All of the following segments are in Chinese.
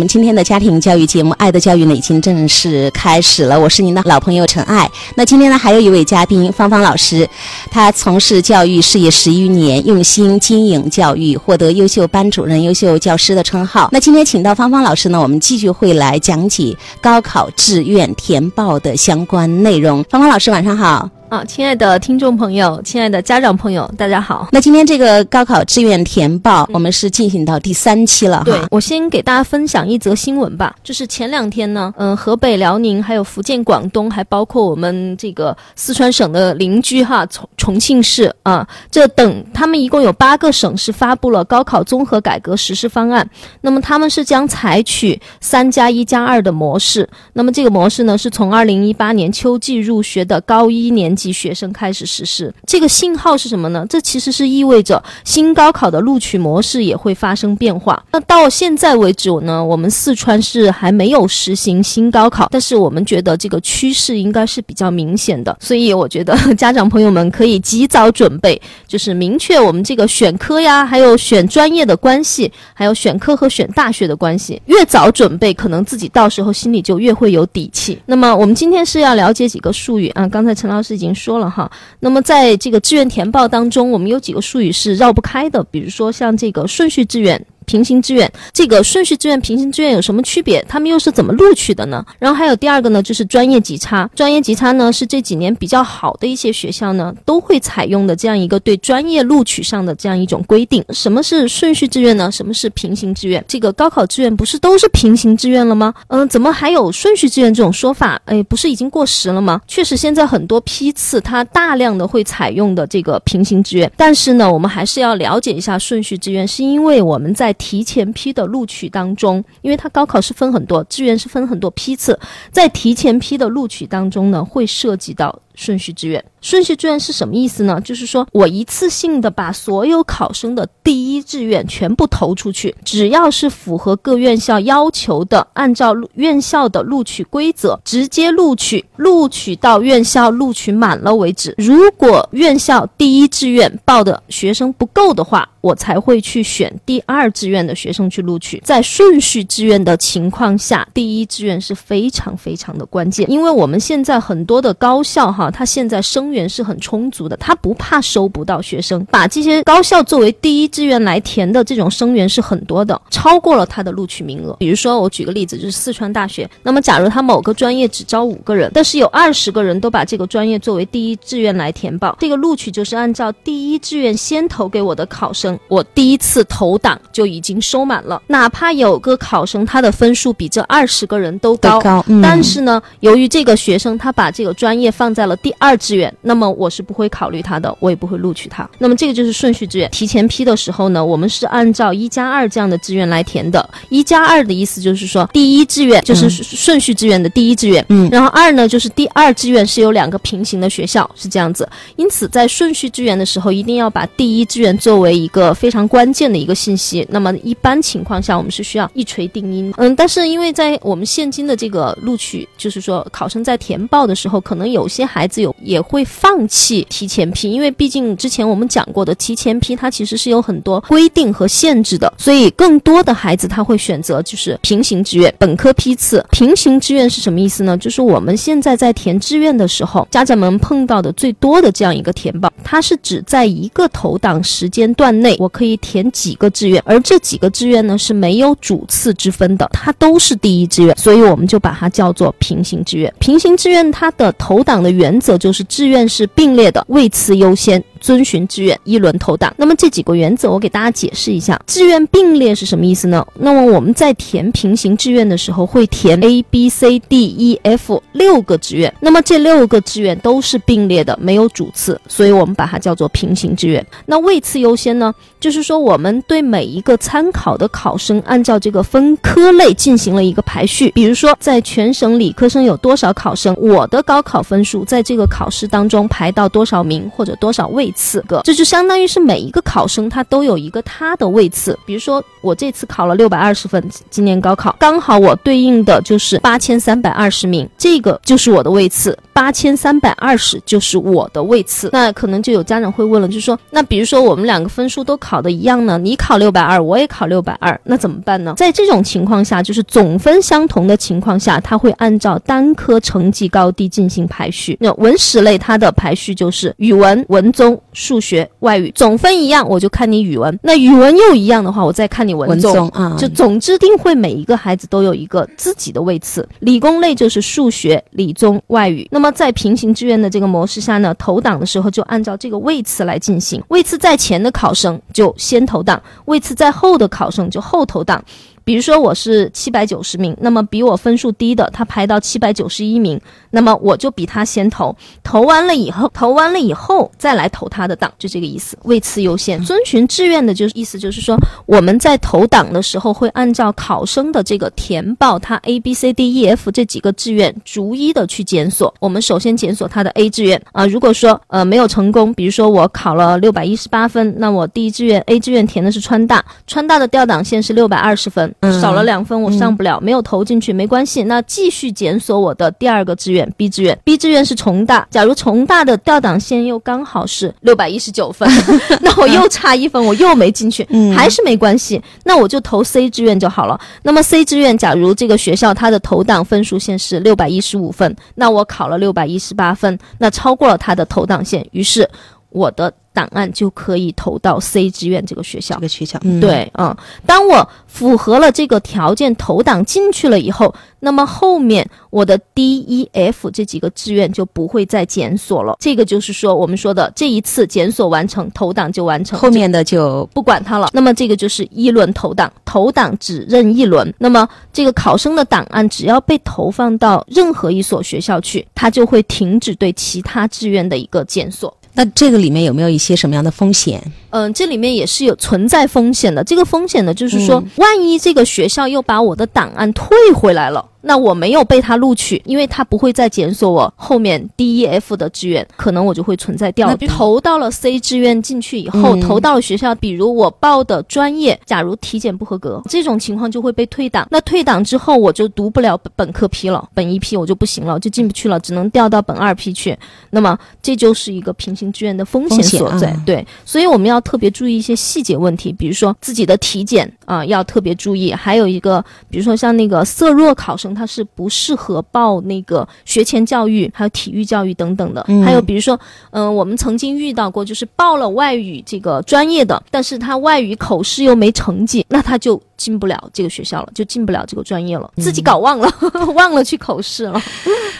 我们今天的家庭教育节目《爱的教育》呢，已经正式开始了。我是您的老朋友陈爱。那今天呢，还有一位嘉宾芳芳老师，他从事教育事业十余年，用心经营教育，获得优秀班主任、优秀教师的称号。那今天请到芳芳老师呢，我们继续会来讲解高考志愿填报的相关内容。芳芳老师，晚上好。啊，亲爱的听众朋友，亲爱的家长朋友，大家好。那今天这个高考志愿填报，我们是进行到第三期了。对，我先给大家分享一则新闻吧，就是前两天呢，嗯，河北、辽宁，还有福建、广东，还包括我们这个四川省的邻居哈，重重庆市啊，这等他们一共有八个省市发布了高考综合改革实施方案。那么他们是将采取三加一加二的模式。那么这个模式呢，是从二零一八年秋季入学的高一年。级学生开始实施这个信号是什么呢？这其实是意味着新高考的录取模式也会发生变化。那到现在为止呢，我们四川是还没有实行新高考，但是我们觉得这个趋势应该是比较明显的。所以我觉得 家长朋友们可以及早准备，就是明确我们这个选科呀，还有选专业的关系，还有选科和选大学的关系。越早准备，可能自己到时候心里就越会有底气。那么我们今天是要了解几个术语啊，刚才陈老师已经。说了哈，那么在这个志愿填报当中，我们有几个术语是绕不开的，比如说像这个顺序志愿。平行志愿，这个顺序志愿、平行志愿有什么区别？他们又是怎么录取的呢？然后还有第二个呢，就是专业级差。专业级差呢，是这几年比较好的一些学校呢，都会采用的这样一个对专业录取上的这样一种规定。什么是顺序志愿呢？什么是平行志愿？这个高考志愿不是都是平行志愿了吗？嗯，怎么还有顺序志愿这种说法？哎，不是已经过时了吗？确实，现在很多批次它大量的会采用的这个平行志愿，但是呢，我们还是要了解一下顺序志愿，是因为我们在提前批的录取当中，因为它高考是分很多，志愿是分很多批次，在提前批的录取当中呢，会涉及到顺序志愿。顺序志愿是什么意思呢？就是说我一次性的把所有考生的第一志愿全部投出去，只要是符合各院校要求的，按照院校的录取规则直接录取，录取到院校录取满了为止。如果院校第一志愿报的学生不够的话，我才会去选第二志愿的学生去录取。在顺序志愿的情况下，第一志愿是非常非常的关键，因为我们现在很多的高校哈，它现在生源是很充足的，他不怕收不到学生，把这些高校作为第一志愿来填的这种生源是很多的，超过了他的录取名额。比如说，我举个例子，就是四川大学，那么假如他某个专业只招五个人，但是有二十个人都把这个专业作为第一志愿来填报，这个录取就是按照第一志愿先投给我的考生，我第一次投档就已经收满了，哪怕有个考生他的分数比这二十个人都高，但是呢，由于这个学生他把这个专业放在了第二志愿。那么我是不会考虑他的，我也不会录取他。那么这个就是顺序志愿。提前批的时候呢，我们是按照一加二这样的志愿来填的。一加二的意思就是说，第一志愿就是顺序志愿的第一志愿，嗯，然后二呢就是第二志愿是有两个平行的学校，是这样子。因此在顺序志愿的时候，一定要把第一志愿作为一个非常关键的一个信息。那么一般情况下，我们是需要一锤定音。嗯，但是因为在我们现今的这个录取，就是说考生在填报的时候，可能有些孩子有也会。放弃提前批，因为毕竟之前我们讲过的提前批，它其实是有很多规定和限制的，所以更多的孩子他会选择就是平行志愿本科批次。平行志愿是什么意思呢？就是我们现在在填志愿的时候，家长们碰到的最多的这样一个填报，它是指在一个投档时间段内，我可以填几个志愿，而这几个志愿呢是没有主次之分的，它都是第一志愿，所以我们就把它叫做平行志愿。平行志愿它的投档的原原则就是志愿。是并列的，位次优先。遵循志愿一轮投档，那么这几个原则我给大家解释一下。志愿并列是什么意思呢？那么我们在填平行志愿的时候，会填 A B C D E F 六个志愿，那么这六个志愿都是并列的，没有主次，所以我们把它叫做平行志愿。那位次优先呢？就是说我们对每一个参考的考生，按照这个分科类进行了一个排序。比如说，在全省理科生有多少考生，我的高考分数在这个考试当中排到多少名或者多少位。次个，这就相当于是每一个考生他都有一个他的位次。比如说我这次考了六百二十分，今年高考刚好我对应的就是八千三百二十名，这个就是我的位次，八千三百二十就是我的位次。那可能就有家长会问了，就是说，那比如说我们两个分数都考的一样呢，你考六百二，我也考六百二，那怎么办呢？在这种情况下，就是总分相同的情况下，他会按照单科成绩高低进行排序。那文史类它的排序就是语文、文综、数学、外语，总分一样，我就看你语文；那语文又一样的话，我再看你文综啊。就总之定会每一个孩子都有一个自己的位次。理工类就是数学、理综、外语。那么在平行志愿的这个模式下呢，投档的时候就按照这个位次来进行，位次在前的考生就先投档，位次在后的考生就后投档。比如说我是七百九十名，那么比我分数低的他排到七百九十一名，那么我就比他先投，投完了以后，投完了以后再来投他的档，就这个意思，位次优先。遵循志愿的就是意思就是说，我们在投档的时候会按照考生的这个填报他 A B C D E F 这几个志愿逐一的去检索。我们首先检索他的 A 志愿啊，如果说呃没有成功，比如说我考了六百一十八分，那我第一志愿 A 志愿填的是川大，川大的调档线是六百二十分。少了两分，我上不了，没有投进去，没关系。那继续检索我的第二个志愿 B 志愿，B 志愿是重大。假如重大的调档线又刚好是六百一十九分，那我又差一分，我又没进去，还是没关系。那我就投 C 志愿就好了。那么 C 志愿，假如这个学校它的投档分数线是六百一十五分，那我考了六百一十八分，那超过了它的投档线，于是我的。档案就可以投到 C 志愿这个学校。这个学校，对，嗯，当我符合了这个条件投档进去了以后，那么后面我的 D、E、F 这几个志愿就不会再检索了。这个就是说，我们说的这一次检索完成，投档就完成，后面的就不管它了。那么这个就是一轮投档，投档只认一轮。那么这个考生的档案只要被投放到任何一所学校去，它就会停止对其他志愿的一个检索。那这个里面有没有一些什么样的风险？嗯，这里面也是有存在风险的。这个风险呢，就是说，万一这个学校又把我的档案退回来了。那我没有被他录取，因为他不会再检索我后面 D、E、F 的志愿，可能我就会存在掉。投到了 C 志愿进去以后，投到了学校，比如我报的专业，假如体检不合格，这种情况就会被退档。那退档之后，我就读不了本科批了，本一批我就不行了，就进不去了，只能调到本二批去。那么这就是一个平行志愿的风险所在。对，所以我们要特别注意一些细节问题，比如说自己的体检啊要特别注意，还有一个，比如说像那个色弱考生。他是不适合报那个学前教育，还有体育教育等等的。还有比如说，嗯，我们曾经遇到过，就是报了外语这个专业的，但是他外语口试又没成绩，那他就进不了这个学校了，就进不了这个专业了，自己搞忘了，忘了去口试了。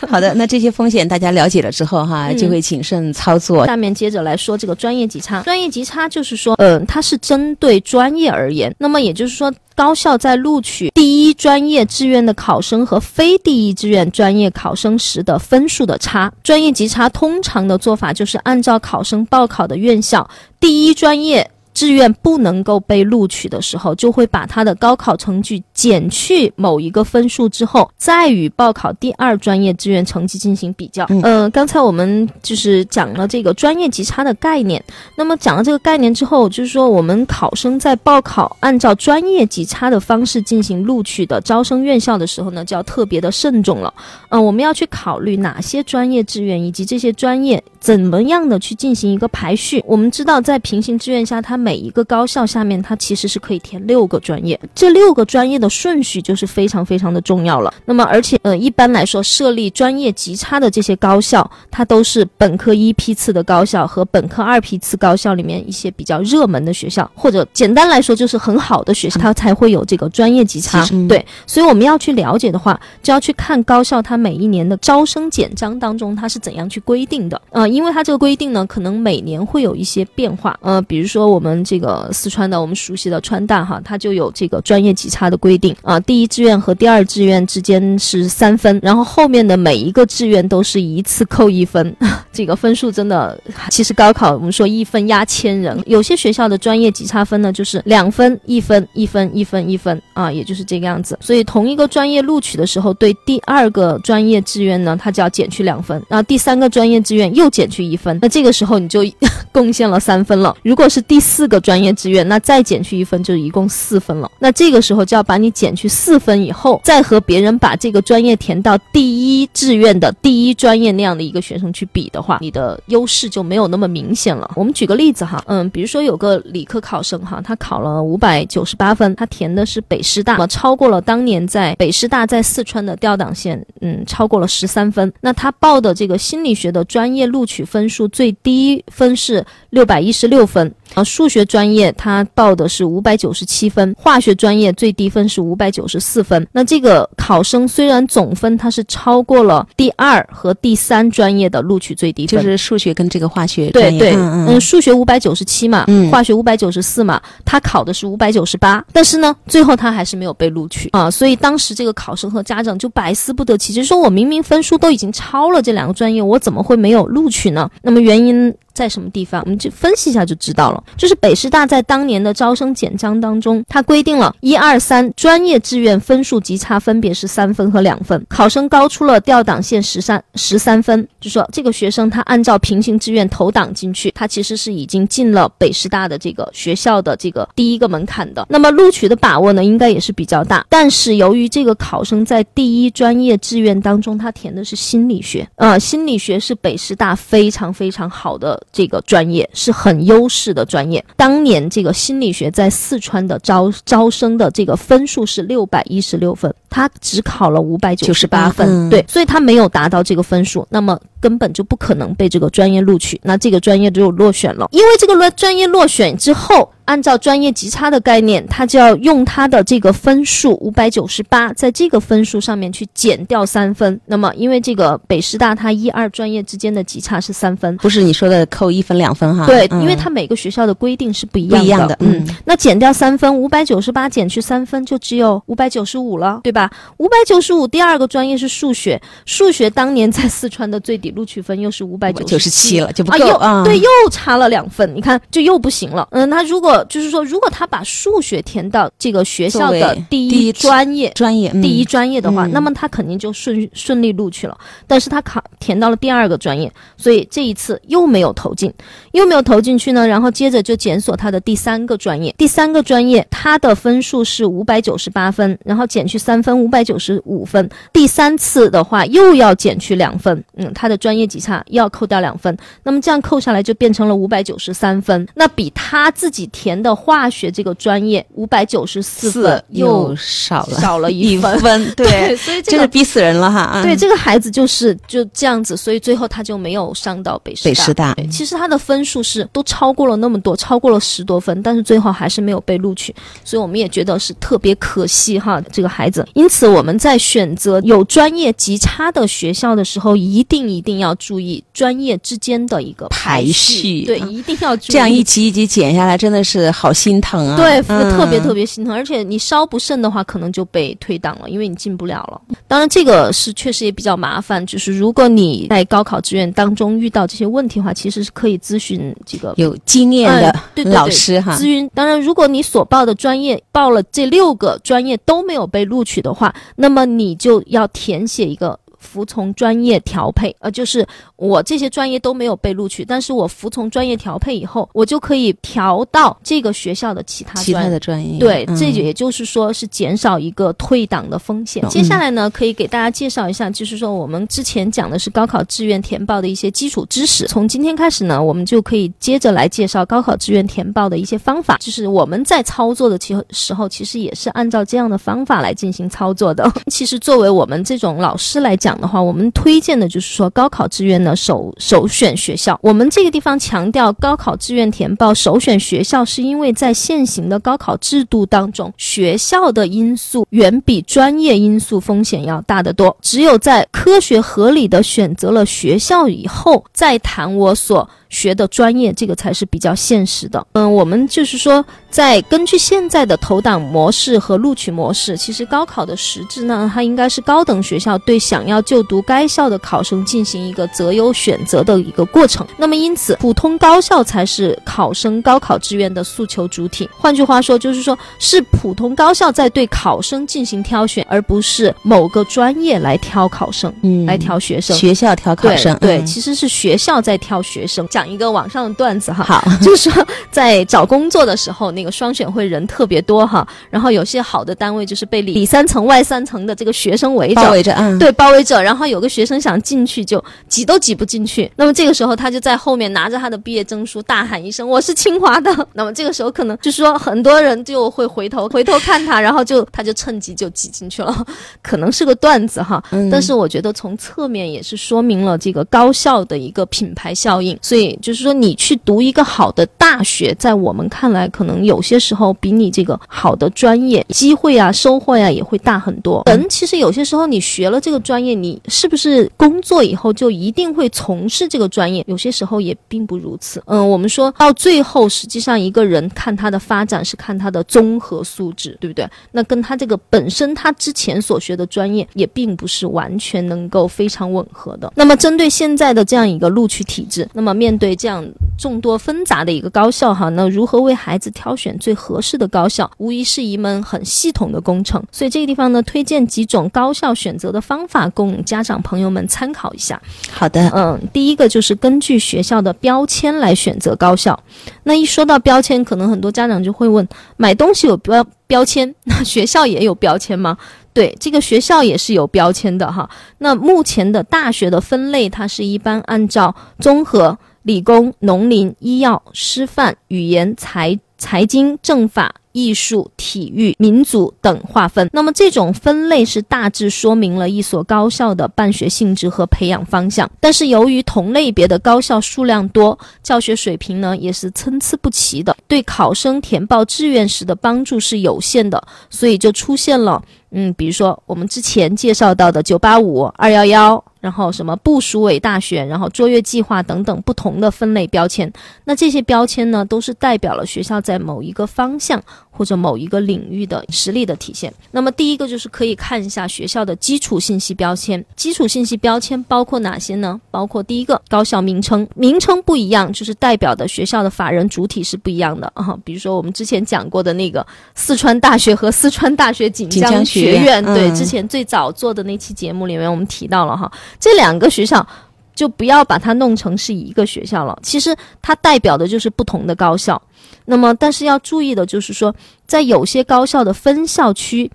好的，那这些风险大家了解了之后哈，就会谨慎操作。下面接着来说这个专业级差，专业级差就是说，嗯，它是针对专业而言，那么也就是说。高校在录取第一专业志愿的考生和非第一志愿专业考生时的分数的差，专业级差通常的做法就是按照考生报考的院校第一专业。志愿不能够被录取的时候，就会把他的高考成绩减去某一个分数之后，再与报考第二专业志愿成绩进行比较。嗯，刚才我们就是讲了这个专业级差的概念。那么讲了这个概念之后，就是说我们考生在报考按照专业级差的方式进行录取的招生院校的时候呢，就要特别的慎重了。嗯，我们要去考虑哪些专业志愿以及这些专业怎么样的去进行一个排序。我们知道在平行志愿下，它每每一个高校下面，它其实是可以填六个专业，这六个专业的顺序就是非常非常的重要了。那么，而且，呃，一般来说，设立专业级差的这些高校，它都是本科一批次的高校和本科二批次高校里面一些比较热门的学校，或者简单来说就是很好的学校，它才会有这个专业级差。对，所以我们要去了解的话，就要去看高校它每一年的招生简章当中它是怎样去规定的。呃，因为它这个规定呢，可能每年会有一些变化。呃，比如说我们。这个四川的我们熟悉的川大哈，它就有这个专业级差的规定啊，第一志愿和第二志愿之间是三分，然后后面的每一个志愿都是一次扣一分，这个分数真的，其实高考我们说一分压千人，有些学校的专业级差分呢就是两分、一分、一分、一分、一分啊，也就是这个样子，所以同一个专业录取的时候，对第二个专业志愿呢，它就要减去两分，然后第三个专业志愿又减去一分，那这个时候你就 贡献了三分了。如果是第四四个专业志愿，那再减去一分，就一共四分了。那这个时候就要把你减去四分以后，再和别人把这个专业填到第一志愿的第一专业那样的一个学生去比的话，你的优势就没有那么明显了。我们举个例子哈，嗯，比如说有个理科考生哈，他考了五百九十八分，他填的是北师大，那么超过了当年在北师大在四川的调档线，嗯，超过了十三分。那他报的这个心理学的专业录取分数最低分是六百一十六分。啊，数学专业他报的是五百九十七分，化学专业最低分是五百九十四分。那这个考生虽然总分他是超过了第二和第三专业的录取最低分，就是数学跟这个化学对对，嗯，数学五百九十七嘛，嗯化学五百九十四嘛，他考的是五百九十八，但是呢，最后他还是没有被录取啊。所以当时这个考生和家长就百思不得其解，说我明明分数都已经超了这两个专业，我怎么会没有录取呢？那么原因。在什么地方，我们就分析一下就知道了。就是北师大在当年的招生简章当中，它规定了一二三专业志愿分数级差分别是三分和两分，考生高出了调档线十三十三分，就说这个学生他按照平行志愿投档进去，他其实是已经进了北师大的这个学校的这个第一个门槛的。那么录取的把握呢，应该也是比较大。但是由于这个考生在第一专业志愿当中，他填的是心理学，呃，心理学是北师大非常非常好的。这个专业是很优势的专业。当年这个心理学在四川的招招生的这个分数是六百一十六分，他只考了五百九十八分，对，所以他没有达到这个分数，那么根本就不可能被这个专业录取，那这个专业就落选了。因为这个专专业落选之后。按照专业级差的概念，他就要用他的这个分数五百九十八，在这个分数上面去减掉三分。那么，因为这个北师大它一二专业之间的级差是三分，不是你说的扣一分两分哈？对，因为它每个学校的规定是不一样的。不一样的，嗯。那减掉三分，五百九十八减去三分，就只有五百九十五了，对吧？五百九十五，第二个专业是数学，数学当年在四川的最低录取分又是五百九十七了，就不够啊。对，又差了两分，你看就又不行了。嗯，那如果就是说，如果他把数学填到这个学校的第一专业专业第一专业的话，那么他肯定就顺顺利录取了。但是他考填到了第二个专业，所以这一次又没有投进，又没有投进去呢。然后接着就检索他的第三个专业，第三个专业他的分数是五百九十八分，然后减去三分，五百九十五分。第三次的话又要减去两分，嗯，他的专业级差要扣掉两分。那么这样扣下来就变成了五百九十三分，那比他自己填的。化学这个专业五百九十四分又少了少了一分，对，所以这个逼死人了哈。对，这个孩子就是就这样子，所以最后他就没有上到北师大北师大。其实他的分数是都超过了那么多，超过了十多分，但是最后还是没有被录取，所以我们也觉得是特别可惜哈，这个孩子。因此我们在选择有专业极差的学校的时候，一定一定要注意专业之间的一个排序，对，一定要注意。这样一级一级减下来，真的是好。心疼啊，对，特别特别心疼，而且你稍不慎的话，可能就被退档了，因为你进不了了。当然，这个是确实也比较麻烦。就是如果你在高考志愿当中遇到这些问题的话，其实是可以咨询这个有经验的老师哈。咨询，当然，如果你所报的专业报了这六个专业都没有被录取的话，那么你就要填写一个。服从专业调配，呃，就是我这些专业都没有被录取，但是我服从专业调配以后，我就可以调到这个学校的其他其他的专业。对，这也就是说是减少一个退档的风险。接下来呢，可以给大家介绍一下，就是说我们之前讲的是高考志愿填报的一些基础知识。从今天开始呢，我们就可以接着来介绍高考志愿填报的一些方法。就是我们在操作的其时候，其实也是按照这样的方法来进行操作的。其实作为我们这种老师来讲，讲的话，我们推荐的就是说高考志愿的首首选学校。我们这个地方强调高考志愿填报首选学校，是因为在现行的高考制度当中，学校的因素远比专业因素风险要大得多。只有在科学合理的选择了学校以后，再谈我所。学的专业，这个才是比较现实的。嗯，我们就是说，在根据现在的投档模式和录取模式，其实高考的实质呢，它应该是高等学校对想要就读该校的考生进行一个择优选择的一个过程。那么因此，普通高校才是考生高考志愿的诉求主体。换句话说，就是说是普通高校在对考生进行挑选，而不是某个专业来挑考生，嗯，来挑学生。学校挑考生，对，其实是学校在挑学生。讲一个网上的段子哈，好，就是说在找工作的时候，那个双选会人特别多哈，然后有些好的单位就是被里里三层外三层的这个学生围着，包围着，嗯，对，包围着。然后有个学生想进去，就挤都挤不进去。那么这个时候，他就在后面拿着他的毕业证书，大喊一声：“我是清华的。” 那么这个时候，可能就是说很多人就会回头回头看他，然后就他就趁机就挤进去了，可能是个段子哈。但是我觉得从侧面也是说明了这个高校的一个品牌效应。所以就是说，你去读一个好的大学，在我们看来，可能有些时候比你这个好的专业机会啊、收获呀也会大很多。人其实有些时候，你学了这个专业，你是不是工作以后就一定会从事这个专业？有些时候也并不如此。嗯，我们说到最后，实际上一个人看他的发展是看他的综合素质，对不对？那跟他这个本身他之前所学的专业也并不是完全能够非常吻合的。那么针对现在的这样一个录取体制，那么面对这样众多纷杂的一个高校哈，那如何为孩子挑选最合适的高校，无疑是一门很系统的工程。所以这个地方呢，推荐几种高校选择的方法供家长朋友们参考一下。好的，嗯，第一个就是根据学校的标签来选择高校。那一说到标签，可能很多家长就会问：买东西有标标签，那学校也有标签吗？对，这个学校也是有标签的哈。那目前的大学的分类，它是一般按照综合、理工、农林、医药、师范、语言、财财经、政法。艺术、体育、民族等划分。那么这种分类是大致说明了一所高校的办学性质和培养方向。但是由于同类别的高校数量多，教学水平呢也是参差不齐的，对考生填报志愿时的帮助是有限的，所以就出现了，嗯，比如说我们之前介绍到的九八五、二幺幺。然后什么部署委大学，然后卓越计划等等不同的分类标签，那这些标签呢，都是代表了学校在某一个方向或者某一个领域的实力的体现。那么第一个就是可以看一下学校的基础信息标签，基础信息标签包括哪些呢？包括第一个高校名称，名称不一样，就是代表的学校的法人主体是不一样的啊。比如说我们之前讲过的那个四川大学和四川大学锦江学院，对，之前最早做的那期节目里面我们提到了哈。这两个学校就不要把它弄成是一个学校了，其实它代表的就是不同的高校。那么，但是要注意的就是说，在有些高校的分校区，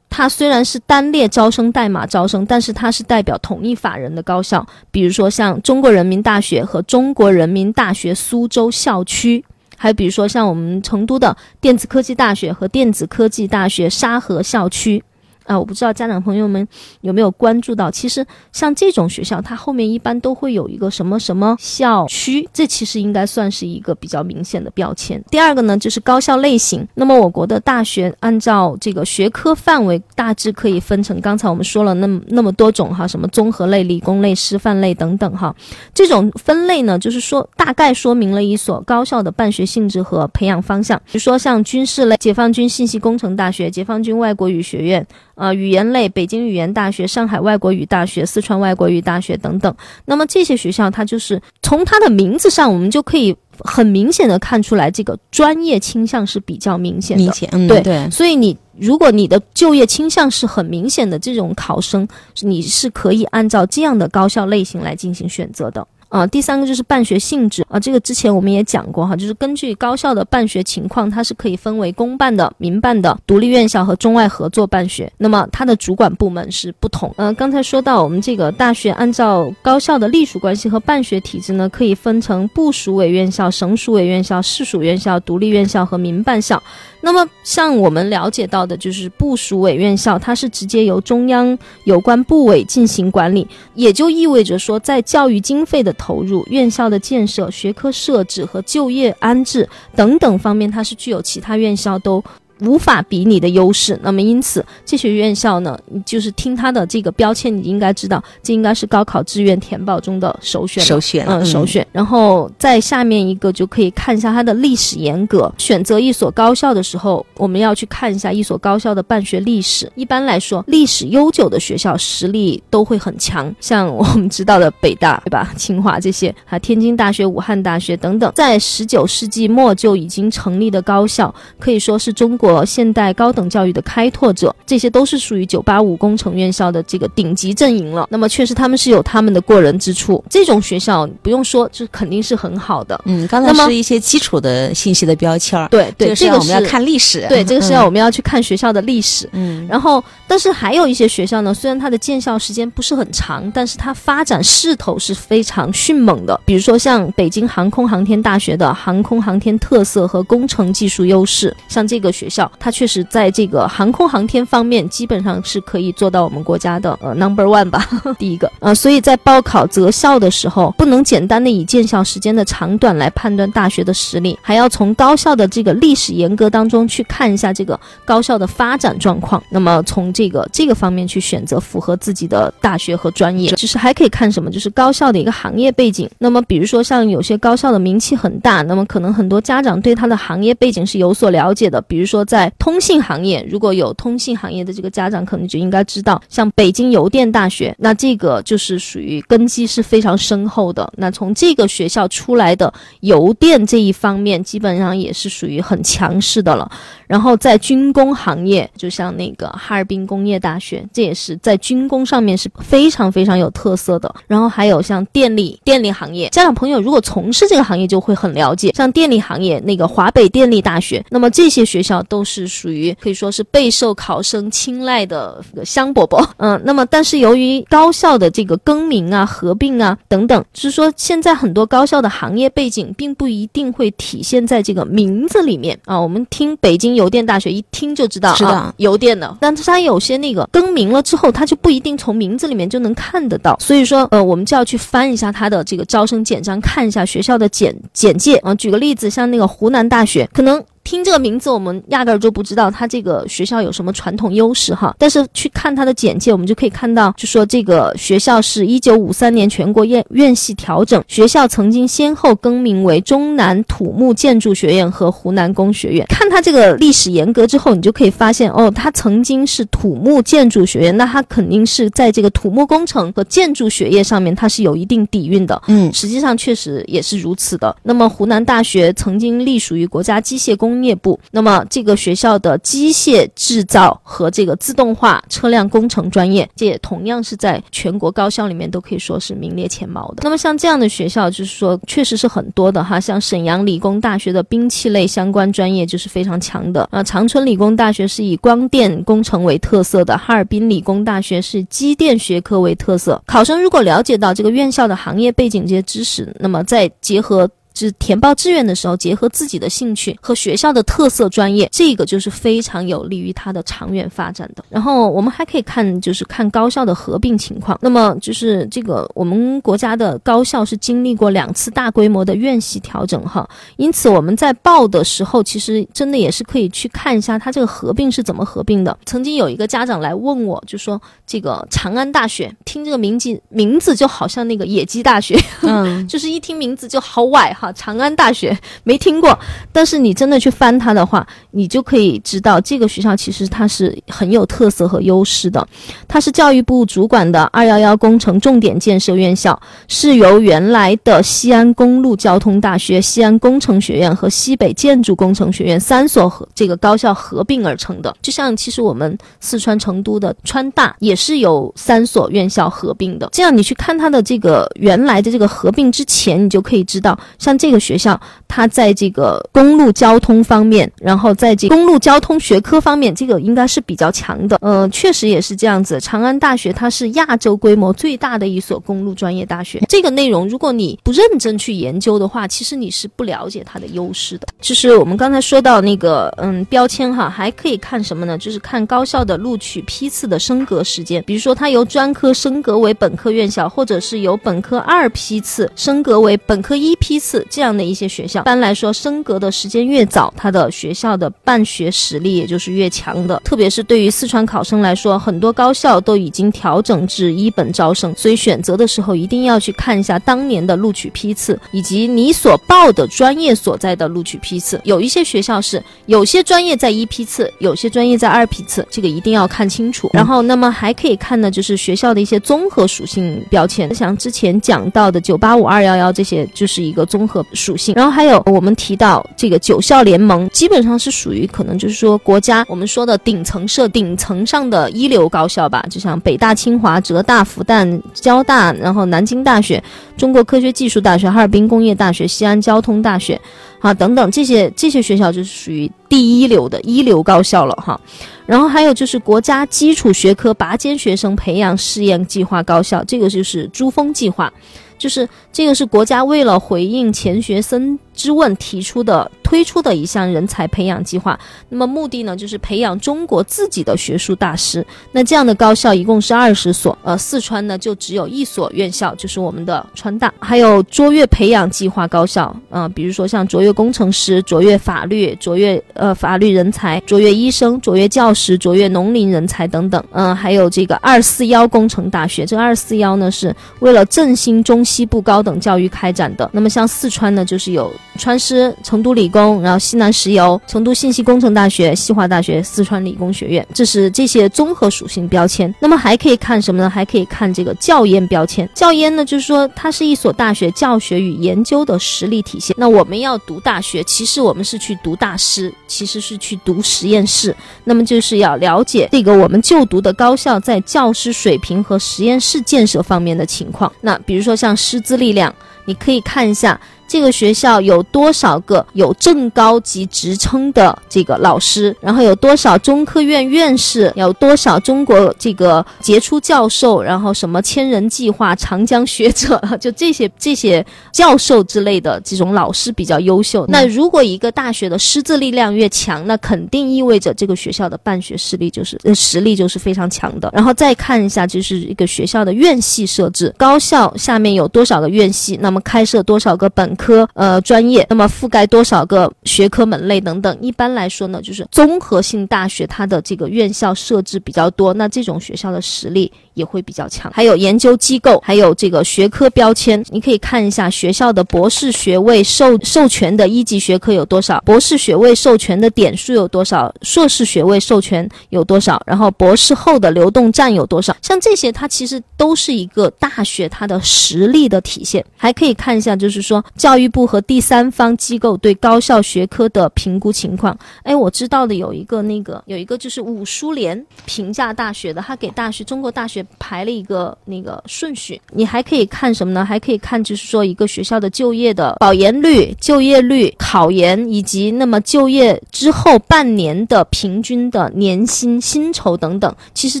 它虽然是单列招生代码招生，但是它是代表同一法人的高校。比如说像中国人民大学和中国人民大学苏州校区，还有比如说像我们成都的电子科技大学和电子科技大学沙河校区。啊，我不知道家长朋友们有没有关注到，其实像这种学校，它后面一般都会有一个什么什么校区，这其实应该算是一个比较明显的标签。第二个呢，就是高校类型。那么我国的大学按照这个学科范围，大致可以分成刚才我们说了那么那么多种哈，什么综合类、理工类、师范类等等哈。这种分类呢，就是说大概说明了一所高校的办学性质和培养方向。比如说像军事类，解放军信息工程大学、解放军外国语学院。呃，语言类，北京语言大学、上海外国语大学、四川外国语大学等等。那么这些学校，它就是从它的名字上，我们就可以很明显的看出来，这个专业倾向是比较明显的。明显，嗯，对对。所以你如果你的就业倾向是很明显的，这种考生，你是可以按照这样的高校类型来进行选择的。啊，第三个就是办学性质啊，这个之前我们也讲过哈，就是根据高校的办学情况，它是可以分为公办的、民办的、独立院校和中外合作办学。那么它的主管部门是不同。呃，刚才说到我们这个大学按照高校的隶属关系和办学体制呢，可以分成部属委院校、省属委院校、市属院校、独立院校和民办校。那么像我们了解到的，就是部属委院校，它是直接由中央有关部委进行管理，也就意味着说，在教育经费的投入、院校的建设、学科设置和就业安置等等方面，它是具有其他院校都无法比拟的优势。那么因此，这些院校呢，就是听它的这个标签，你应该知道，这应该是高考志愿填报中的首选，首选，嗯，首选。然后在下面一个就可以看一下它的历史严格。选择一所高校的时候，我们要去看一下一所高校的办学历史。一般来说，历史悠久的学校实力都会很强，像我们知道的北大，对吧？清华这些，啊，天津大学、武汉大学等等，在十九世纪末就已经成立的高校，可以说是中国现代高等教育的开拓者。这些都是属于985工程院校的这个顶级阵营了。那么，确实他们是有他们的过人之处。这种学校不用说，就肯定是很好的。嗯，刚才是一些基础的信息的标签儿。对对，这个我们要看历史。对，这个是要我们要去看学校的历史。嗯，然后，但是还有一些学校呢，虽然它的建校时间不是很长，但是它发展势头是非常迅猛的。比如说像北京航空航天大学的航空航天特色和工程技术优势，像这个学校，它确实在这个航空航天方面基本上是可以做到我们国家的呃 number one 吧，第一个。呃，所以在报考择校的时候，不能简单的以建校时间的长短来判断大学的实力，还要从高校的这个历史严格当中去看一下这个高校的发展状况。那么从这个这个方面去选择符合自己的大学和专业，就是还可以看什么，就是高校的一个行业背景。那么比如说像有些高校的名气很大，那么可能很多家长对他的行业背景是有所了解的。比如说在通信行业，如果有通信行业的这个家长，可能就应该知道，像北京邮电大学，那这个就是属于根基是非常深厚的。那从这个学校出来的邮电这一方面，基本上也是属于很强势的了。然后在军工行业，就像那个哈尔滨工业大学，这也是在军工上面是非常非常有特色的。然后还有像电力电力行业，家长朋友如果从事这个行业就会很了解，像电力行业那个华北电力大学，那么这些学校都是属于可以说是备受考生青睐的香饽饽。嗯，那么但是由于高校的这个更名啊、合并啊等等，就是说现在很多高校的行业背景并不一定会体现在这个名字里面啊。我们听北京。邮电大学一听就知道啊，邮电的，但是它有些那个更名了之后，它就不一定从名字里面就能看得到，所以说呃，我们就要去翻一下它的这个招生简章，看一下学校的简简介啊。举个例子，像那个湖南大学，可能。听这个名字，我们压根儿就不知道它这个学校有什么传统优势哈。但是去看它的简介，我们就可以看到，就说这个学校是一九五三年全国院院系调整，学校曾经先后更名为中南土木建筑学院和湖南工学院。看它这个历史沿革之后，你就可以发现哦，它曾经是土木建筑学院，那它肯定是在这个土木工程和建筑学业上面它是有一定底蕴的。嗯，实际上确实也是如此的。那么湖南大学曾经隶属于国家机械工。工业部，那么这个学校的机械制造和这个自动化车辆工程专业，这也同样是在全国高校里面都可以说是名列前茅的。那么像这样的学校，就是说确实是很多的哈。像沈阳理工大学的兵器类相关专业就是非常强的啊。长春理工大学是以光电工程为特色的，哈尔滨理工大学是机电学科为特色。考生如果了解到这个院校的行业背景这些知识，那么再结合。是填报志愿的时候，结合自己的兴趣和学校的特色专业，这个就是非常有利于他的长远发展的。然后我们还可以看，就是看高校的合并情况。那么就是这个我们国家的高校是经历过两次大规模的院系调整哈，因此我们在报的时候，其实真的也是可以去看一下它这个合并是怎么合并的。曾经有一个家长来问我，就说这个长安大学，听这个名字名字就好像那个野鸡大学，嗯，就是一听名字就好歪哈。长安大学没听过，但是你真的去翻它的话，你就可以知道这个学校其实它是很有特色和优势的。它是教育部主管的“二幺幺”工程重点建设院校，是由原来的西安公路交通大学、西安工程学院和西北建筑工程学院三所合这个高校合并而成的。就像其实我们四川成都的川大也是有三所院校合并的。这样你去看它的这个原来的这个合并之前，你就可以知道像。这个学校，它在这个公路交通方面，然后在这公路交通学科方面，这个应该是比较强的。呃，确实也是这样子。长安大学它是亚洲规模最大的一所公路专业大学。这个内容，如果你不认真去研究的话，其实你是不了解它的优势的。就是我们刚才说到那个，嗯，标签哈，还可以看什么呢？就是看高校的录取批次的升格时间。比如说，它由专科升格为本科院校，或者是由本科二批次升格为本科一批次。这样的一些学校，一般来说升格的时间越早，它的学校的办学实力也就是越强的。特别是对于四川考生来说，很多高校都已经调整至一本招生，所以选择的时候一定要去看一下当年的录取批次，以及你所报的专业所在的录取批次。有一些学校是有些专业在一批次，有些专业在二批次，这个一定要看清楚。然后，那么还可以看呢，就是学校的一些综合属性标签，像之前讲到的九八五二幺幺这些，就是一个综和属性。然后还有我们提到这个九校联盟，基本上是属于可能就是说国家我们说的顶层设顶层上的一流高校吧，就像北大、清华、浙大、复旦、交大，然后南京大学、中国科学技术大学、哈尔滨工业大学、西安交通大学，啊等等这些这些学校就是属于第一流的一流高校了哈。然后还有就是国家基础学科拔尖学生培养试验计划高校，这个就是珠峰计划，就是这个是国家为了回应钱学森之问提出的。推出的一项人才培养计划，那么目的呢，就是培养中国自己的学术大师。那这样的高校一共是二十所，呃，四川呢就只有一所院校，就是我们的川大。还有卓越培养计划高校，嗯，比如说像卓越工程师、卓越法律、卓越呃法律人才、卓越医生、卓越教师、卓越农林人才等等。嗯，还有这个二四幺工程大学，这二四幺呢是为了振兴中西部高等教育开展的。那么像四川呢，就是有川师、成都理工。然后西南石油、成都信息工程大学、西华大学、四川理工学院，这是这些综合属性标签。那么还可以看什么呢？还可以看这个教研标签。教研呢，就是说它是一所大学教学与研究的实力体现。那我们要读大学，其实我们是去读大师，其实是去读实验室。那么就是要了解这个我们就读的高校在教师水平和实验室建设方面的情况。那比如说像师资力量，你可以看一下。这个学校有多少个有正高级职称的这个老师？然后有多少中科院院士？有多少中国这个杰出教授？然后什么千人计划、长江学者，就这些这些教授之类的这种老师比较优秀。那如果一个大学的师资力量越强，那肯定意味着这个学校的办学实力就是实力就是非常强的。然后再看一下，就是一个学校的院系设置，高校下面有多少个院系？那么开设多少个本？科呃专业，那么覆盖多少个学科门类等等？一般来说呢，就是综合性大学，它的这个院校设置比较多，那这种学校的实力也会比较强。还有研究机构，还有这个学科标签，你可以看一下学校的博士学位授授权的一级学科有多少，博士学位授权的点数有多少，硕士学位授权有多少，然后博士后的流动站有多少？像这些，它其实都是一个大学它的实力的体现。还可以可以看一下，就是说教。育部和第三方机构对高校学科的评估情况。哎，我知道的有一个那个有一个就是五书联评价大学的，他给大学中国大学排了一个那个顺序。你还可以看什么呢？还可以看就是说一个学校的就业的保研率、就业率、考研以及那么就业之后半年的平均的年薪薪酬等等。其实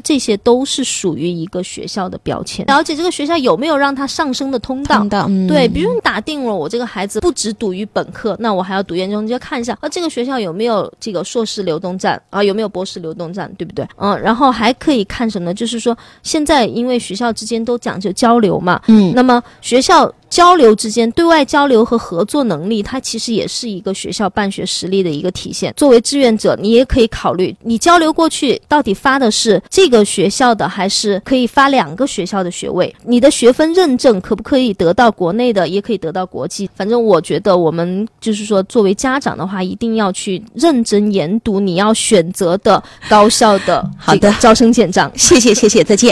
这些都是属于一个学校的标签。了解这个学校有没有让它上升的通道？通道，对，比如你打定了我这。这个孩子不只读于本科，那我还要读研究生，你就看一下啊，这个学校有没有这个硕士流动站啊，有没有博士流动站，对不对？嗯，然后还可以看什么呢？就是说现在因为学校之间都讲究交流嘛，嗯，那么学校。交流之间，对外交流和合作能力，它其实也是一个学校办学实力的一个体现。作为志愿者，你也可以考虑，你交流过去到底发的是这个学校的，还是可以发两个学校的学位？你的学分认证可不可以得到国内的，也可以得到国际？反正我觉得，我们就是说，作为家长的话，一定要去认真研读你要选择的高校的好的招生简章。谢谢，谢谢，再见。